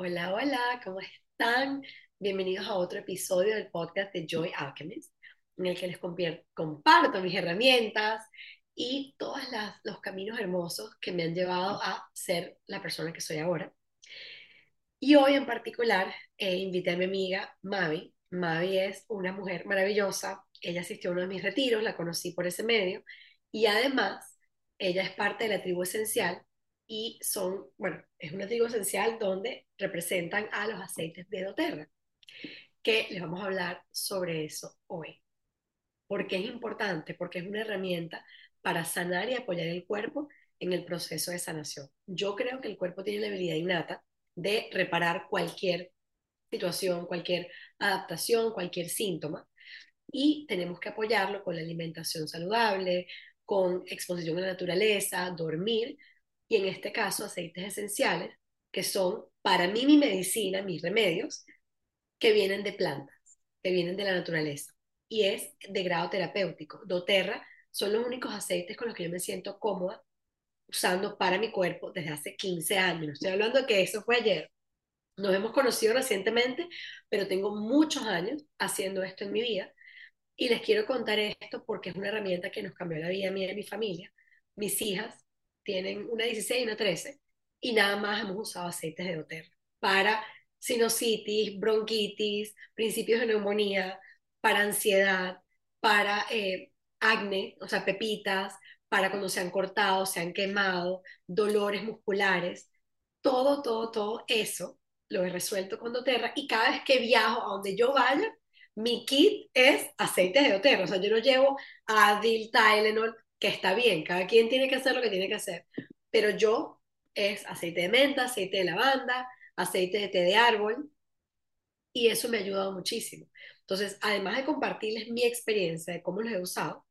Hola, hola, ¿cómo están? Bienvenidos a otro episodio del podcast de Joy Alchemist, en el que les comparto mis herramientas y todos los caminos hermosos que me han llevado a ser la persona que soy ahora. Y hoy en particular eh, invité a mi amiga Mavi. Mavi es una mujer maravillosa. Ella asistió a uno de mis retiros, la conocí por ese medio. Y además, ella es parte de la tribu esencial y son, bueno, es una tribu esencial donde representan a los aceites de doTERRA, que les vamos a hablar sobre eso hoy. ¿Por qué es importante? Porque es una herramienta para sanar y apoyar el cuerpo en el proceso de sanación. Yo creo que el cuerpo tiene la habilidad innata de reparar cualquier situación, cualquier adaptación, cualquier síntoma, y tenemos que apoyarlo con la alimentación saludable, con exposición a la naturaleza, dormir, y en este caso aceites esenciales, que son para mí mi medicina, mis remedios, que vienen de plantas, que vienen de la naturaleza. Y es de grado terapéutico. doTERRA son los únicos aceites con los que yo me siento cómoda usando para mi cuerpo desde hace 15 años. Estoy hablando que eso fue ayer. Nos hemos conocido recientemente, pero tengo muchos años haciendo esto en mi vida. Y les quiero contar esto porque es una herramienta que nos cambió la vida a mí y a mi familia. Mis hijas tienen una 16 y una 13, y nada más hemos usado aceites de doTERRA para sinusitis, bronquitis, principios de neumonía, para ansiedad, para eh, acné, o sea, pepitas, para cuando se han cortado, se han quemado, dolores musculares, todo, todo, todo eso lo he resuelto con doTERRA y cada vez que viajo a donde yo vaya, mi kit es aceite de doTERRA, o sea, yo no llevo Adil, Tylenol, que está bien, cada quien tiene que hacer lo que tiene que hacer, pero yo es aceite de menta, aceite de lavanda, aceite de té de árbol, y eso me ha ayudado muchísimo. Entonces, además de compartirles mi experiencia de cómo los he usado,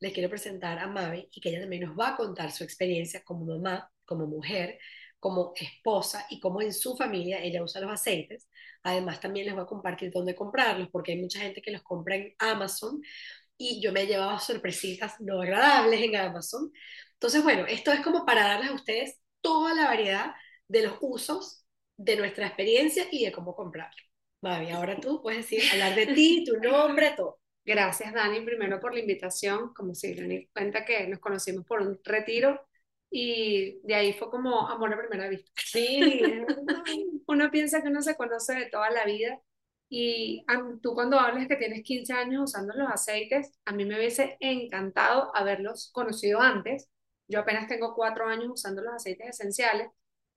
les quiero presentar a Mavi y que ella también nos va a contar su experiencia como mamá, como mujer, como esposa y cómo en su familia ella usa los aceites. Además, también les voy a compartir dónde comprarlos, porque hay mucha gente que los compra en Amazon y yo me he llevado sorpresitas no agradables en Amazon. Entonces, bueno, esto es como para darles a ustedes toda la variedad de los usos de nuestra experiencia y de cómo comprarlo. Mavi, ahora tú puedes decir, hablar de ti, tu nombre, todo. Gracias, Dani, primero por la invitación. Como si Dani cuenta que nos conocimos por un retiro y de ahí fue como amor a primera vista. Sí, uno piensa que uno se conoce de toda la vida y tú cuando hablas que tienes 15 años usando los aceites, a mí me hubiese encantado haberlos conocido antes. Yo apenas tengo cuatro años usando los aceites esenciales.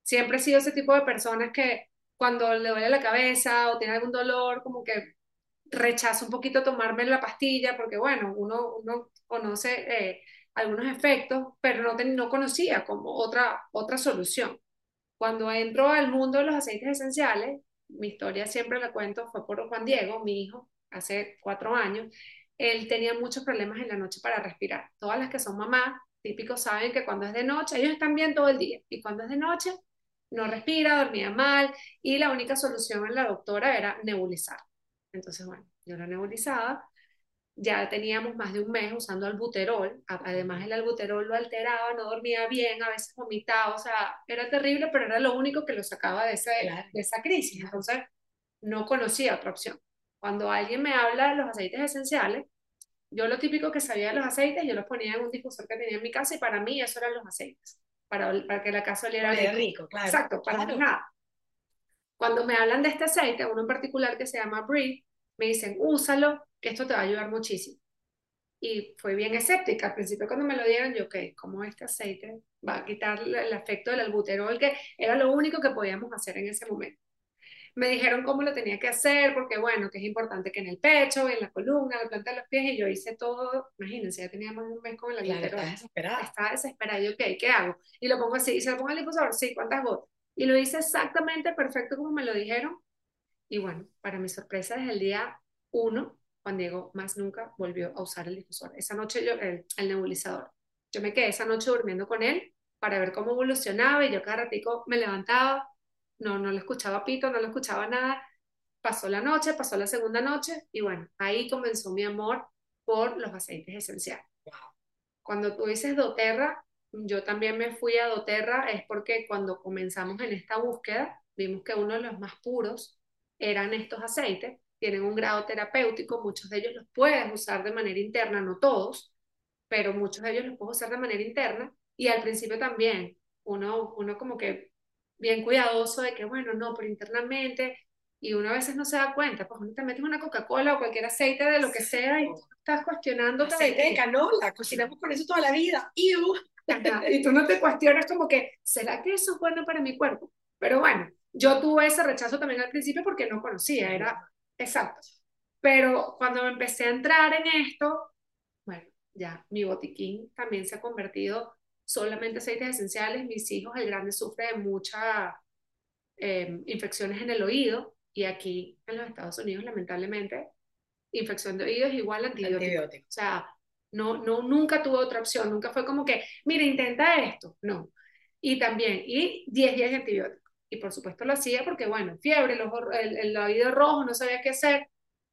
Siempre he sido ese tipo de personas que cuando le duele la cabeza o tiene algún dolor, como que rechazo un poquito tomarme la pastilla porque, bueno, uno, uno conoce eh, algunos efectos, pero no, no conocía como otra, otra solución. Cuando entro al mundo de los aceites esenciales, mi historia siempre la cuento, fue por Juan Diego, mi hijo, hace cuatro años. Él tenía muchos problemas en la noche para respirar. Todas las que son mamás, típicos, saben que cuando es de noche, ellos están bien todo el día, y cuando es de noche, no respira, dormía mal, y la única solución en la doctora era nebulizar. Entonces, bueno, yo lo nebulizaba, ya teníamos más de un mes usando albuterol, además el albuterol lo alteraba, no dormía bien, a veces vomitaba, o sea, era terrible, pero era lo único que lo sacaba de, esa, de esa crisis, entonces no conocía otra opción. Cuando alguien me habla de los aceites esenciales, yo lo típico que sabía de los aceites, yo los ponía en un difusor que tenía en mi casa y para mí eso eran los aceites, para, para que la casa oliera rico. rico claro. Exacto, para nada. Cuando me hablan de este aceite, uno en particular que se llama Breathe, me dicen, úsalo, esto te va a ayudar muchísimo. Y fue bien escéptica. Al principio cuando me lo dieron, yo, ok, ¿cómo este aceite va a quitar el efecto del albuterol? Que era lo único que podíamos hacer en ese momento. Me dijeron cómo lo tenía que hacer, porque bueno, que es importante que en el pecho, en la columna, en la planta de los pies, y yo hice todo, imagínense, ya teníamos un mes con el albuterol. Estaba desesperada. Estaba desesperada, yo, ok, ¿qué hago? Y lo pongo así, y se lo pongo al liposador, sí, ¿cuántas gotas? Y lo hice exactamente perfecto como me lo dijeron. Y bueno, para mi sorpresa, desde el día uno, Juan Diego más nunca volvió a usar el difusor. Esa noche yo, el, nebulizador. Yo me quedé esa noche durmiendo con él para ver cómo evolucionaba y yo cada ratico me levantaba, no, no le escuchaba pito, no le escuchaba nada. Pasó la noche, pasó la segunda noche y bueno, ahí comenzó mi amor por los aceites esenciales. Cuando tú dices doTERRA, yo también me fui a doTERRA, es porque cuando comenzamos en esta búsqueda, vimos que uno de los más puros eran estos aceites, tienen un grado terapéutico, muchos de ellos los puedes usar de manera interna, no todos, pero muchos de ellos los puedes usar de manera interna y al principio también uno, uno como que bien cuidadoso de que, bueno, no, pero internamente, y uno a veces no se da cuenta, pues uno te metes una Coca-Cola o cualquier aceite de lo que sea y tú estás cuestionando. Aceite de canola, cocinamos con eso toda la vida. y y tú no te cuestionas como que, ¿será que eso es bueno para mi cuerpo? Pero bueno, yo tuve ese rechazo también al principio porque no conocía, era exacto. Pero cuando empecé a entrar en esto, bueno, ya mi botiquín también se ha convertido solamente aceites esenciales. Mis hijos, el grande sufre de muchas em, infecciones en el oído y aquí en los Estados Unidos, lamentablemente, infección de oído es igual a antibiótico. O sea, no, no, nunca tuve otra opción, nunca fue como que, mira, intenta esto, no. Y también, y 10 días de antibiótico. Y por supuesto lo hacía porque, bueno, fiebre, el, ojo, el, el oído rojo, no sabía qué hacer.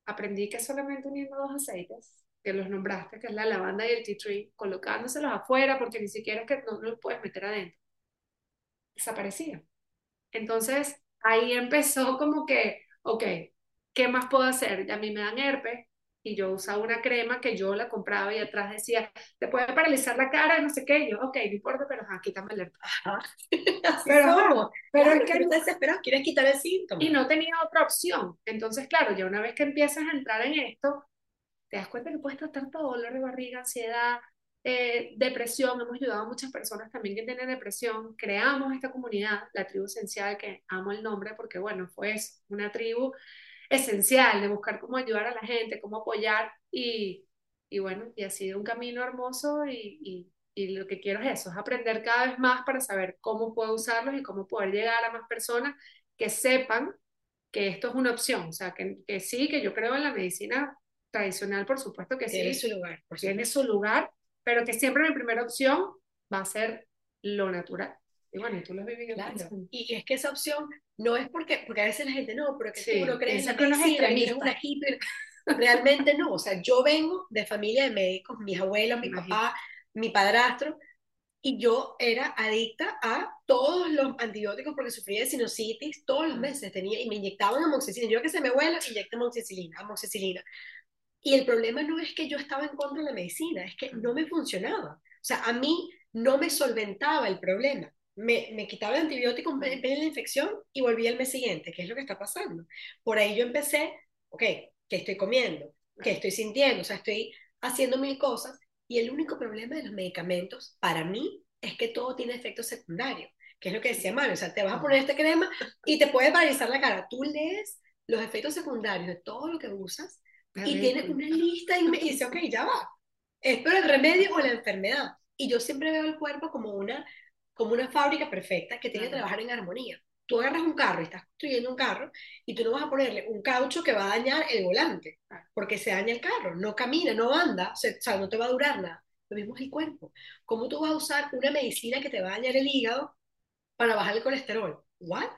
Aprendí que solamente uniendo dos aceites, que los nombraste, que es la lavanda y el tea tree, colocándoselos afuera porque ni siquiera es que no, no los puedes meter adentro. Desaparecía. Entonces, ahí empezó como que, ok, ¿qué más puedo hacer? Ya a mí me dan herpes, y yo usaba una crema que yo la compraba y atrás decía, te puede paralizar la cara, no sé qué, y yo, ok, no importa, pero ajá, quítame el pero, pero es que no desesperado, quieres quitar el síntoma. Y no tenía otra opción. Entonces, claro, ya una vez que empiezas a entrar en esto, te das cuenta que puedes tratar todo, dolor de barriga, ansiedad, eh, depresión. Hemos ayudado a muchas personas también que tienen depresión. Creamos esta comunidad, la tribu esencial, que amo el nombre porque, bueno, fue eso, una tribu esencial de buscar cómo ayudar a la gente, cómo apoyar y, y bueno, y ha sido un camino hermoso y, y, y, lo que quiero es eso, es aprender cada vez más para saber cómo puedo usarlos y cómo poder llegar a más personas que sepan que esto es una opción, o sea, que, que sí, que yo creo en la medicina tradicional, por supuesto que tiene sí. Su lugar, tiene su lugar, pero que siempre mi primera opción va a ser lo natural. Y bueno, tú lo has vivido. Claro. Y es que esa opción no es porque, porque a veces la gente no, pero que sí, tú no crees en la medicina, eres una hippie. Realmente no, o sea, yo vengo de familia de médicos, mis abuelos, mi papá, mi padrastro, y yo era adicta a todos los antibióticos porque sufría de sinusitis todos los meses tenía y me inyectaban amoxicilina. Yo que se me vuela, inyecto amoxicilina, amoxicilina. Y el problema no es que yo estaba en contra de la medicina, es que no me funcionaba. O sea, a mí no me solventaba el problema me, me quitaba el antibiótico en vez de la infección y volví al mes siguiente. ¿Qué es lo que está pasando? Por ahí yo empecé, ok, ¿qué estoy comiendo? ¿Qué estoy sintiendo? O sea, estoy haciendo mil cosas y el único problema de los medicamentos para mí es que todo tiene efectos secundarios, que es lo que decía Mario, o sea, te vas a poner esta crema y te puede paralizar la cara. Tú lees los efectos secundarios de todo lo que usas y tienes una lista y me dice, ok, ya va, ¿es por el remedio o la enfermedad? Y yo siempre veo el cuerpo como una como una fábrica perfecta que tiene que trabajar en armonía. Tú agarras un carro y estás construyendo un carro y tú no vas a ponerle un caucho que va a dañar el volante, porque se daña el carro, no camina, no anda, o sea, no te va a durar nada. Lo mismo es el cuerpo. ¿Cómo tú vas a usar una medicina que te va a dañar el hígado para bajar el colesterol? ¿What?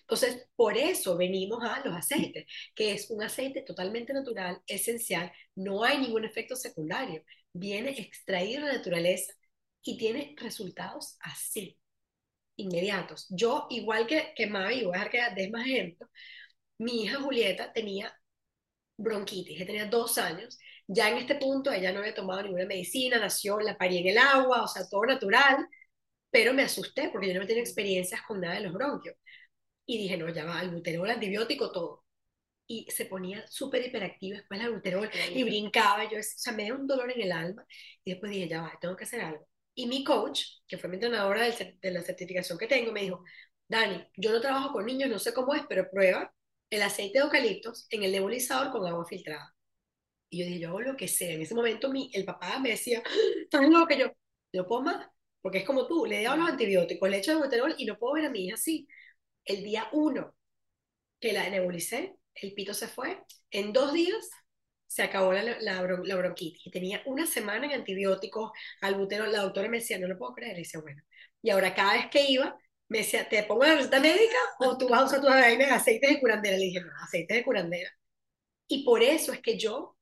Entonces, por eso venimos a los aceites, que es un aceite totalmente natural, esencial, no hay ningún efecto secundario, viene extraído de la naturaleza y tiene resultados así, inmediatos. Yo, igual que, que Mavi, voy a dejar que des más ejemplos, mi hija Julieta tenía bronquitis, ella tenía dos años, ya en este punto ella no había tomado ninguna medicina, nació, la parí en el agua, o sea, todo natural, pero me asusté porque yo no tenía experiencias con nada de los bronquios. Y dije, no, ya va, albuterol, antibiótico, todo. Y se ponía súper hiperactiva después el albuterol y brincaba, yo, o sea, me dio un dolor en el alma. Y después dije, ya va, tengo que hacer algo. Y mi coach, que fue mi entrenadora de la certificación que tengo, me dijo, Dani, yo no trabajo con niños, no sé cómo es, pero prueba el aceite de eucaliptos en el nebulizador con agua filtrada. Y yo dije, yo hago lo que sea. En ese momento mi, el papá me decía, ¿estás loco que yo? No puedo más, porque es como tú, le he dado los antibióticos, le echo el buterol y no puedo ver a mi hija así. El día uno que la nebulicé, el pito se fue. En dos días se acabó la, bronquitis y tenía una semana en antibióticos, albuterol, la doctora me decía, no lo puedo creer, y decía, bueno, y ahora cada vez que iba, me decía, ¿te pongo la receta médica o tú vas a usar tus aceites de curandera? Le dije, no, aceites de curandera. Y por eso es que yo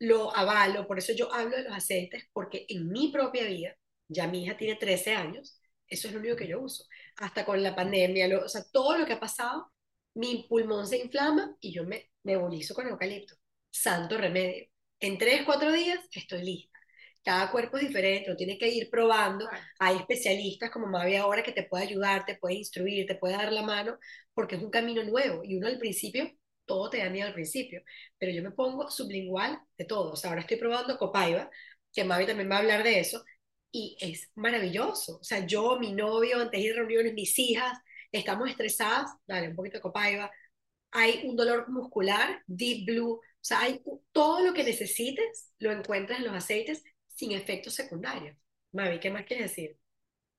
lo avalo, por eso yo hablo de los aceites, porque en mi propia vida, ya mi hija tiene 13 años, eso es lo único que yo uso. Hasta con la pandemia, lo, o sea, todo lo que ha pasado, mi pulmón se inflama y yo me nebulizo con eucalipto. Santo remedio. En tres, cuatro días estoy lista. Cada cuerpo es diferente, lo tienes que ir probando. Hay especialistas como Mavi ahora que te puede ayudar, te puede instruir, te puede dar la mano, porque es un camino nuevo. Y uno al principio, todo te da miedo al principio. Pero yo me pongo sublingual de todo. O sea, ahora estoy probando Copaiba, que Mavi también va a hablar de eso, y es maravilloso. O sea, yo, mi novio, antes de ir a reuniones, mis hijas, estamos estresadas, dale, un poquito de Copaiba. Hay un dolor muscular, Deep Blue, o sea, hay todo lo que necesites, lo encuentras en los aceites sin efectos secundarios. Mavi, ¿qué más quieres decir?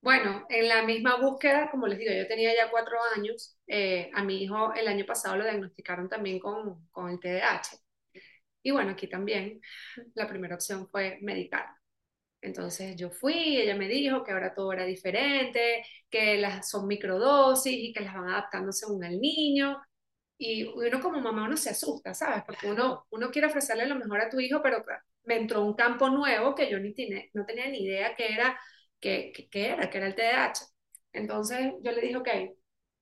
Bueno, en la misma búsqueda, como les digo, yo tenía ya cuatro años, eh, a mi hijo el año pasado lo diagnosticaron también con, con el TDAH. Y bueno, aquí también la primera opción fue medicar. Entonces yo fui, ella me dijo que ahora todo era diferente, que las son microdosis y que las van adaptando según el niño. Y uno como mamá uno se asusta, ¿sabes? Porque uno, uno quiere ofrecerle lo mejor a tu hijo, pero me entró un campo nuevo que yo ni tiene, no tenía ni idea que era, que, que, era, que era el TDAH. Entonces yo le dije, ok,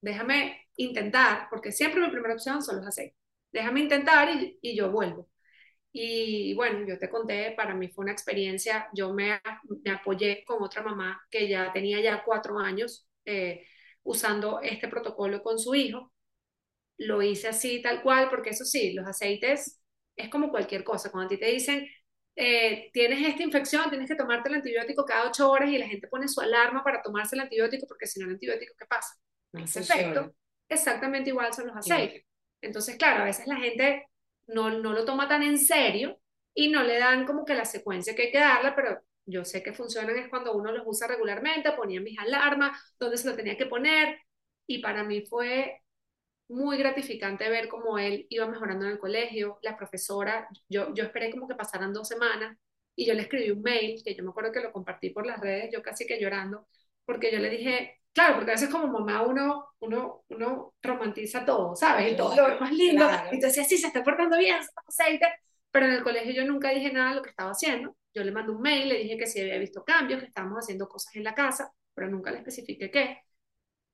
déjame intentar, porque siempre mi primera opción son los aceites. Déjame intentar y, y yo vuelvo. Y bueno, yo te conté, para mí fue una experiencia, yo me, me apoyé con otra mamá que ya tenía ya cuatro años eh, usando este protocolo con su hijo. Lo hice así, tal cual, porque eso sí, los aceites es como cualquier cosa. Cuando a ti te dicen, eh, tienes esta infección, tienes que tomarte el antibiótico cada ocho horas y la gente pone su alarma para tomarse el antibiótico porque si no el antibiótico, ¿qué pasa? No hace efecto. Exactamente igual son los aceites. Entonces, claro, a veces la gente no, no lo toma tan en serio y no le dan como que la secuencia que hay que darle, pero yo sé que funcionan es cuando uno los usa regularmente, ponía mis alarmas, donde se lo tenía que poner, y para mí fue muy gratificante ver cómo él iba mejorando en el colegio, la profesora, yo, yo esperé como que pasaran dos semanas, y yo le escribí un mail, que yo me acuerdo que lo compartí por las redes, yo casi que llorando, porque yo le dije, claro, porque a veces como mamá uno, uno, uno romantiza todo, ¿sabes? Y todo lo más lindo. Entonces, sí, se está portando bien, se aceite. Pero en el colegio yo nunca dije nada de lo que estaba haciendo. Yo le mandé un mail, le dije que sí había visto cambios, que estábamos haciendo cosas en la casa, pero nunca le especifiqué qué.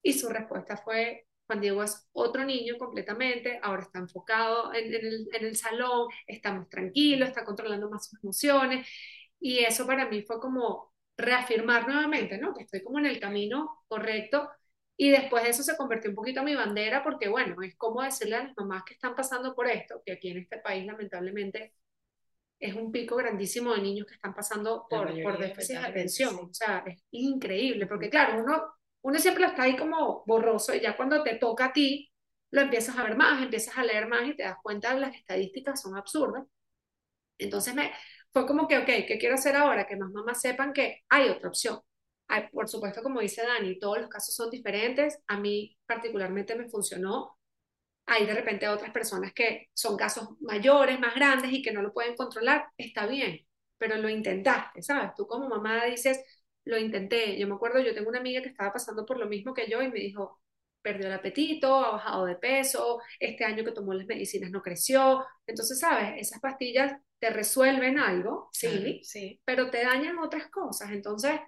Y su respuesta fue, Juan Diego es otro niño completamente, ahora está enfocado en, en, el, en el salón, estamos tranquilos, está controlando más sus emociones. Y eso para mí fue como reafirmar nuevamente, ¿no? Que estoy como en el camino correcto. Y después de eso se convirtió un poquito en mi bandera porque, bueno, es como decirle a las mamás que están pasando por esto, que aquí en este país lamentablemente es un pico grandísimo de niños que están pasando por, por déficit de atención. O sea, es increíble, porque claro, uno, uno siempre está ahí como borroso y ya cuando te toca a ti, lo empiezas a ver más, empiezas a leer más y te das cuenta de las estadísticas son absurdas. Entonces me, fue como que, ok, ¿qué quiero hacer ahora? Que más mamás sepan que hay otra opción. Hay, por supuesto, como dice Dani, todos los casos son diferentes. A mí particularmente me funcionó. Hay de repente otras personas que son casos mayores, más grandes y que no lo pueden controlar. Está bien, pero lo intentaste, ¿sabes? Tú como mamá dices, lo intenté. Yo me acuerdo, yo tengo una amiga que estaba pasando por lo mismo que yo y me dijo, perdió el apetito, ha bajado de peso, este año que tomó las medicinas no creció. Entonces, ¿sabes? Esas pastillas te resuelven algo, sí, sí, pero te dañan otras cosas. Entonces,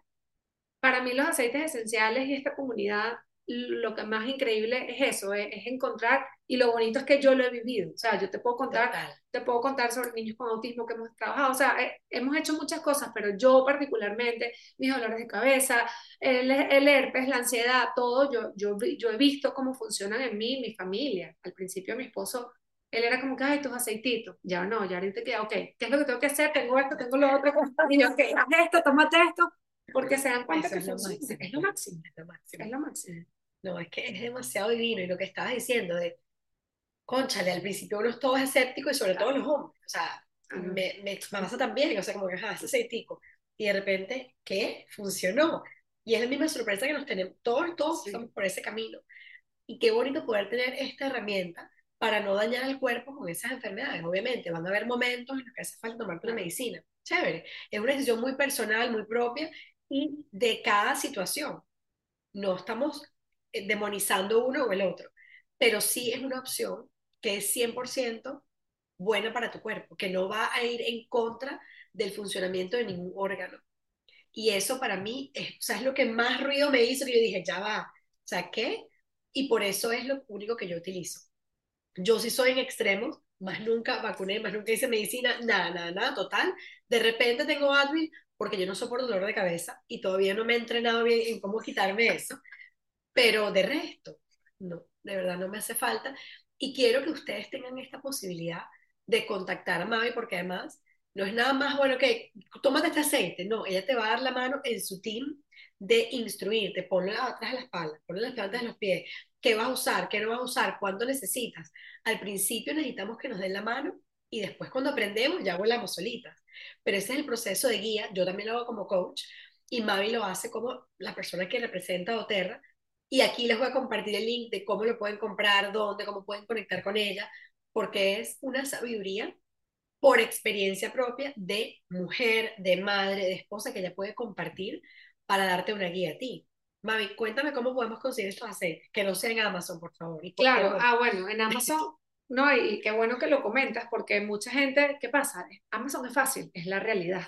para mí los aceites esenciales y esta comunidad, lo que más increíble es eso, es, encontrar, y lo bonito es que yo lo he vivido, o sea, yo te puedo contar, te puedo contar sobre niños con autismo que hemos trabajado, o sea, hemos hecho muchas cosas, pero yo particularmente, mis dolores de cabeza, el, el herpes, la ansiedad, todo, yo, yo, yo he visto cómo funcionan en mí mi familia. Al principio mi esposo él era como que, ay, tus aceititos. Ya no, ya ahorita queda, ok, ¿qué es lo que tengo que hacer? Tengo esto, tengo lo otro. Y yo, ok, haz esto, tómate esto. Porque se dan cuenta que es lo, máximo. es lo máximo. Es lo máximo. Es lo máximo. No, es que es demasiado divino. Y lo que estabas diciendo de, conchale, al principio uno es todo escéptico y sobre todo los hombres. O sea, me, me, pasa también, o sea, como que, ah, ese aceitico. Y de repente, ¿qué? Funcionó. Y es la misma sorpresa que nos tenemos. Todos, todos estamos por ese camino. Y qué bonito poder tener esta herramienta para no dañar al cuerpo con esas enfermedades. Obviamente, van a haber momentos en los que hace falta tomarte una medicina. Chévere. Es una decisión muy personal, muy propia y de cada situación. No estamos eh, demonizando uno o el otro, pero sí es una opción que es 100% buena para tu cuerpo, que no va a ir en contra del funcionamiento de ningún órgano. Y eso para mí es, o sea, es lo que más ruido me hizo, que yo dije, ya va, o sea, ¿qué? Y por eso es lo único que yo utilizo. Yo sí soy en extremos, más nunca vacuné, más nunca hice medicina, nada, nada, nada, total. De repente tengo Advil porque yo no soporto dolor de cabeza y todavía no me he entrenado bien en cómo quitarme eso, pero de resto, no, de verdad no me hace falta. Y quiero que ustedes tengan esta posibilidad de contactar a Mavi porque además no es nada más bueno que tómate este aceite, no, ella te va a dar la mano en su team de instruirte, ponlo atrás de la espalda, ponlo las plantas de los pies, qué vas a usar, qué no vas a usar, cuándo necesitas. Al principio necesitamos que nos den la mano y después cuando aprendemos ya volamos solitas. Pero ese es el proceso de guía, yo también lo hago como coach y Mavi lo hace como la persona que representa a Oterra. Y aquí les voy a compartir el link de cómo lo pueden comprar, dónde, cómo pueden conectar con ella, porque es una sabiduría por experiencia propia de mujer, de madre, de esposa que ella puede compartir para darte una guía a ti. Mami, cuéntame cómo podemos conseguir estos aceites, que no sea en Amazon, por favor. claro, ah, bueno, en Amazon, no, y qué bueno que lo comentas, porque mucha gente, ¿qué pasa? Amazon es fácil, es la realidad.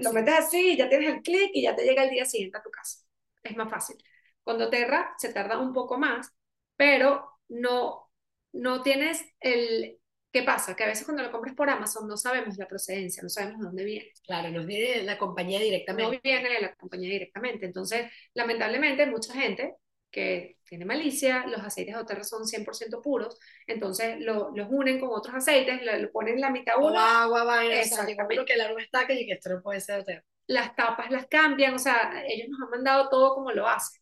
lo metes así, ya tienes el clic y ya te llega el día siguiente a tu casa. Es más fácil. Cuando Terra se tarda un poco más, pero no, no tienes el, ¿Qué pasa? Que a veces cuando lo compras por Amazon no sabemos la procedencia, no sabemos de dónde viene. Claro, nos viene de la compañía directamente. No viene de la compañía directamente. Entonces, lamentablemente, mucha gente que tiene malicia, los aceites de Oterra son 100% puros, entonces lo, los unen con otros aceites, lo, ponen la mitad uno. agua, vaina, Exactamente. que el aroma está que esto no puede ser Oterra. Las tapas las cambian, o sea, ellos nos han mandado todo como lo hacen.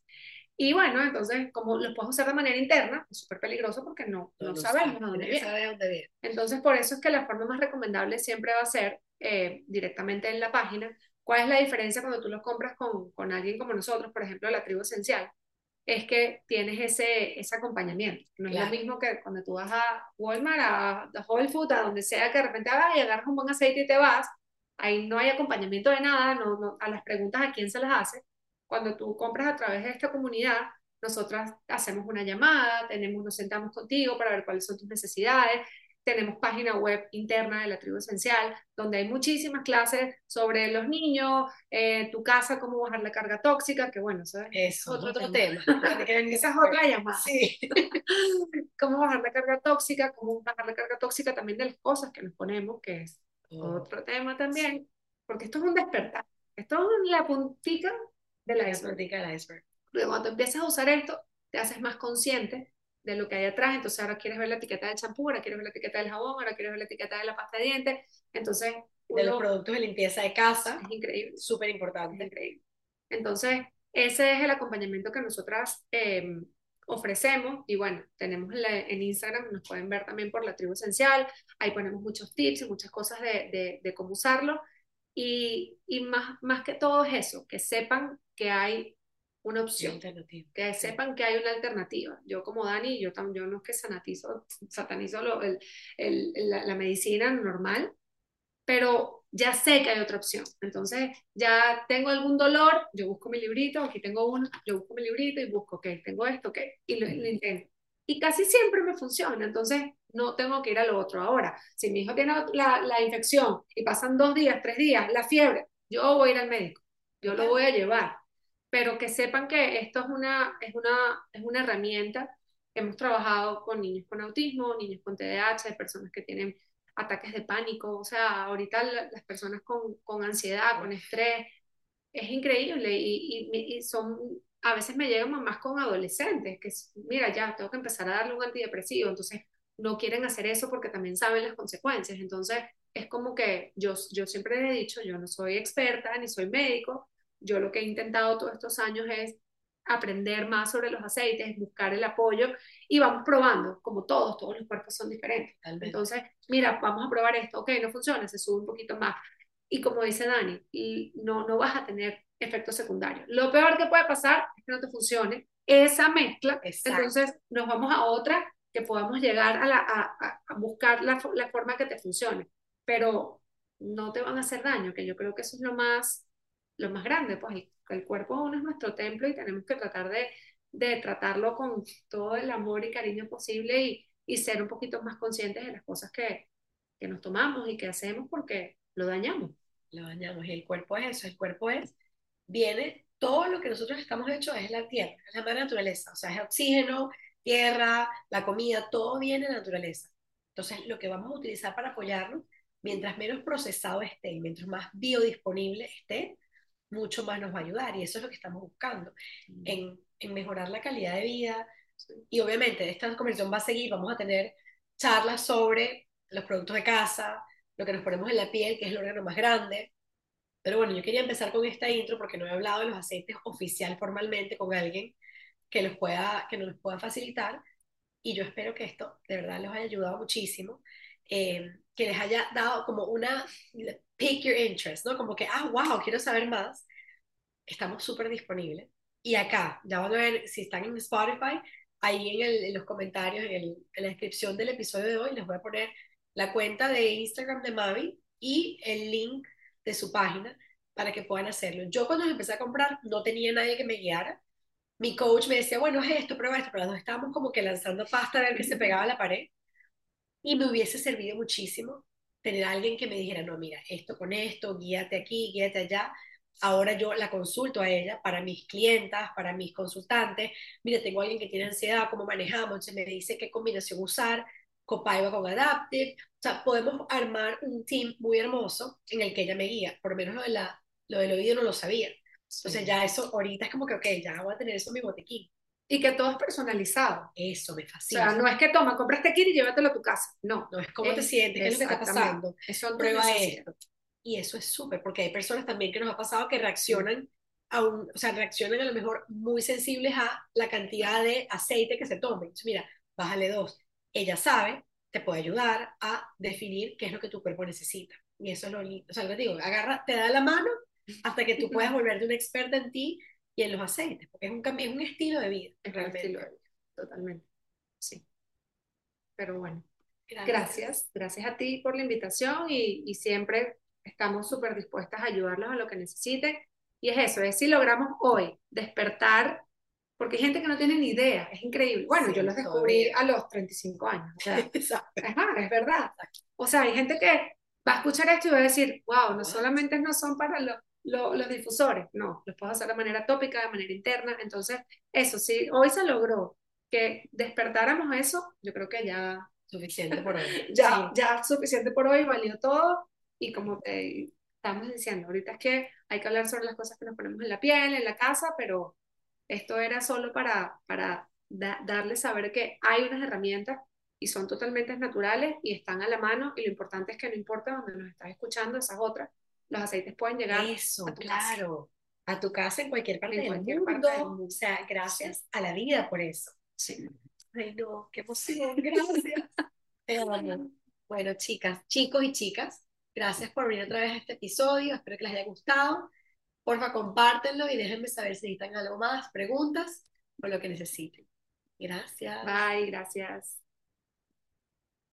Y bueno, entonces, como los puedes usar de manera interna, es súper peligroso porque no, no, sabemos dónde viene. Entonces, por eso es que la forma más recomendable siempre va a ser eh, directamente en la página. ¿Cuál es la diferencia cuando tú los compras con, con alguien como nosotros, por ejemplo, la tribu esencial? Es que tienes ese, ese acompañamiento. No es lo mismo que cuando tú vas a Walmart, a, a Whole Foods, a donde sea que de repente vas y agarras un buen aceite y te vas. Ahí no hay acompañamiento de nada, no, no, a las preguntas a quién se las hace cuando tú compras a través de esta comunidad, nosotras hacemos una llamada, tenemos, nos sentamos contigo para ver cuáles son tus necesidades, tenemos página web interna de la tribu esencial, donde hay muchísimas clases sobre los niños, eh, tu casa, cómo bajar la carga tóxica, que bueno, eso es otro, tema. Esa es otra llamada. Sí. cómo bajar la carga tóxica, cómo bajar la carga tóxica también de las cosas que nos ponemos, que es oh. otro tema también, porque esto es un despertar. Esto es la puntita de la iceberg. iceberg. Cuando empiezas a usar esto, te haces más consciente de lo que hay atrás, entonces ahora quieres ver la etiqueta del champú, ahora quieres ver la etiqueta del jabón, ahora quieres ver la etiqueta de la pasta de dientes, entonces... de los productos de limpieza de casa. Es increíble. Súper importante. increíble. Entonces, ese es el acompañamiento que nosotras em, ofrecemos y bueno, tenemos en Instagram, nos pueden ver también por la tribu esencial, ahí ponemos muchos tips y muchas cosas de, de, de cómo usarlo y, y más, más que todo es eso, que sepan que hay una opción, que sepan que hay una alternativa. Yo como Dani, yo, yo no es que sanatizo, satanizo lo, el, el, la, la, medicina normal, pero ya sé que hay otra opción. Entonces, ya tengo algún dolor, yo busco mi librito, aquí tengo uno, yo busco mi librito y busco, ok, tengo esto, ok, y lo, lo intento. Y casi siempre me funciona, entonces no tengo que ir a lo otro ahora. Si mi hijo tiene la, la infección y pasan dos días, tres días, la fiebre, yo voy a ir al médico, yo lo voy a llevar pero que sepan que esto es una, es una, es una herramienta. Hemos trabajado con niños con autismo, niños con TDAH, personas que tienen ataques de pánico, o sea, ahorita las personas con, con ansiedad, con estrés, es increíble y, y, son, a veces me llegan mamás con adolescentes que, mira, ya tengo que empezar a darle un antidepresivo, entonces no quieren hacer eso porque también saben las consecuencias, entonces es como que yo, yo siempre he dicho, yo no soy experta ni soy médico, yo lo que he intentado todos estos años es aprender más sobre los aceites, buscar el apoyo y vamos probando, como todos, todos los cuerpos son diferentes. Entonces, mira, vamos a probar esto, ok, no funciona, se sube un poquito más. Y como dice Dani, y no, no vas a tener efectos secundarios. Lo peor que puede pasar es que no te funcione esa mezcla, entonces nos vamos a otra que podamos llegar a, la, a, a buscar la, la forma que te funcione, pero no te van a hacer daño, que yo creo que eso es lo más lo más grande, pues el, cuerpo uno es nuestro templo y tenemos que tratar de, de tratarlo con todo el amor y cariño posible y, y, ser un poquito más conscientes de las cosas que, que nos tomamos y que hacemos porque lo dañamos. Lo dañamos y el cuerpo es eso, el cuerpo es viene todo lo que nosotros estamos hechos es la tierra, es la madre naturaleza, o sea, es oxígeno, tierra, la comida, todo viene de naturaleza. Entonces, lo que vamos a utilizar para apoyarnos, mientras menos procesado esté, mientras más biodisponible esté, mucho más nos va a ayudar. Y eso es lo que estamos buscando, mm. en, en mejorar la calidad de vida. Y obviamente, esta conversación va a seguir, vamos a tener charlas sobre los productos de casa, lo que nos ponemos en la piel, que es el órgano más grande, pero bueno, yo quería empezar con esta intro porque no he hablado de los aceites oficial formalmente con alguien que, los pueda, que nos los pueda facilitar. Y yo espero que esto de verdad les haya ayudado muchísimo, eh, que les haya dado como una pick your interest, ¿no? Como que, ah, wow, quiero saber más. Estamos súper disponibles. Y acá, ya van a ver, si están en Spotify, ahí en, en los comentarios, en, el, en, la descripción del episodio de hoy, les voy a poner la cuenta de Instagram de Mavi y el link de su página para que puedan hacerlo. Yo cuando empecé a comprar no tenía nadie que me guiara. Mi coach me decía, bueno, es esto, prueba esto, pero nos estábamos como que lanzando pasta a ver que se pegaba a la pared. Y me hubiese servido muchísimo tener a alguien que me dijera, no, mira, esto con esto, guíate aquí, guíate allá. Ahora yo la consulto a ella para mis clientas, para mis consultantes. Mira, tengo alguien que tiene ansiedad, ¿cómo manejamos? Se me dice qué combinación usar Copaiba con Adaptive. O sea, podemos armar un team muy hermoso en el que ella me guía. Por lo menos lo, de la, lo del oído no lo sabía. Entonces ya eso, ahorita es como que, ok, ya voy a tener eso en mi botequín. Y que todo es personalizado. Eso me fascina. O sea, no es que toma, compra este kit y llévatelo a tu casa. No. No es cómo te sientes, qué es lo que está pasando. Eso prueba esto. Y eso es súper, porque hay personas también que nos ha pasado que reaccionan a un, o sea, reaccionan a lo mejor muy sensibles a la cantidad de aceite que se tome. Entonces, mira, bájale dos ella sabe, te puede ayudar a definir qué es lo que tu cuerpo necesita. Y eso es lo lindo. O sea, lo que digo, agarra, te da la mano hasta que tú puedas volverte una experta en ti y en los aceites, porque es un, es un estilo de vida. Es realmente. un estilo de vida, totalmente. Sí. Pero bueno, gracias. Gracias, a ti por la invitación y, y siempre estamos súper dispuestas a ayudarlos a lo que necesiten. Y es eso, es si logramos hoy despertar porque hay gente que no tiene ni idea, es increíble. Bueno, yo los descubrí a los 35 años. O sea, es más, es verdad. O sea, hay gente que va a escuchar esto y va a decir, wow, no solamente no son para los, los, difusores, no, los puedo hacer de manera tópica, de manera interna. Entonces, eso, sí, hoy se logró que despertáramos eso, yo creo que ya... Suficiente por hoy. ya, ya suficiente por hoy, valió todo. Y como te estamos diciendo, ahorita es que hay que hablar sobre las cosas que nos ponemos en la piel, en la casa, pero esto era solo para, para darles saber que hay unas herramientas y son totalmente naturales y están a la mano y lo importante es que no importa donde nos estás escuchando, esas otras, los aceites pueden llegar Eso, a tu claro. Casa. A tu casa en cualquier parte, del, mundo. O sea, gracias a la vida por eso. Sí. Ay, no, qué emoción, gracias. bueno, bueno, chicas, chicos y chicas, gracias por venir otra vez a este episodio. Espero que les haya gustado. Porfa, compártenlo y déjenme saber si necesitan algo más, preguntas o lo que necesiten. Gracias. Bye, gracias.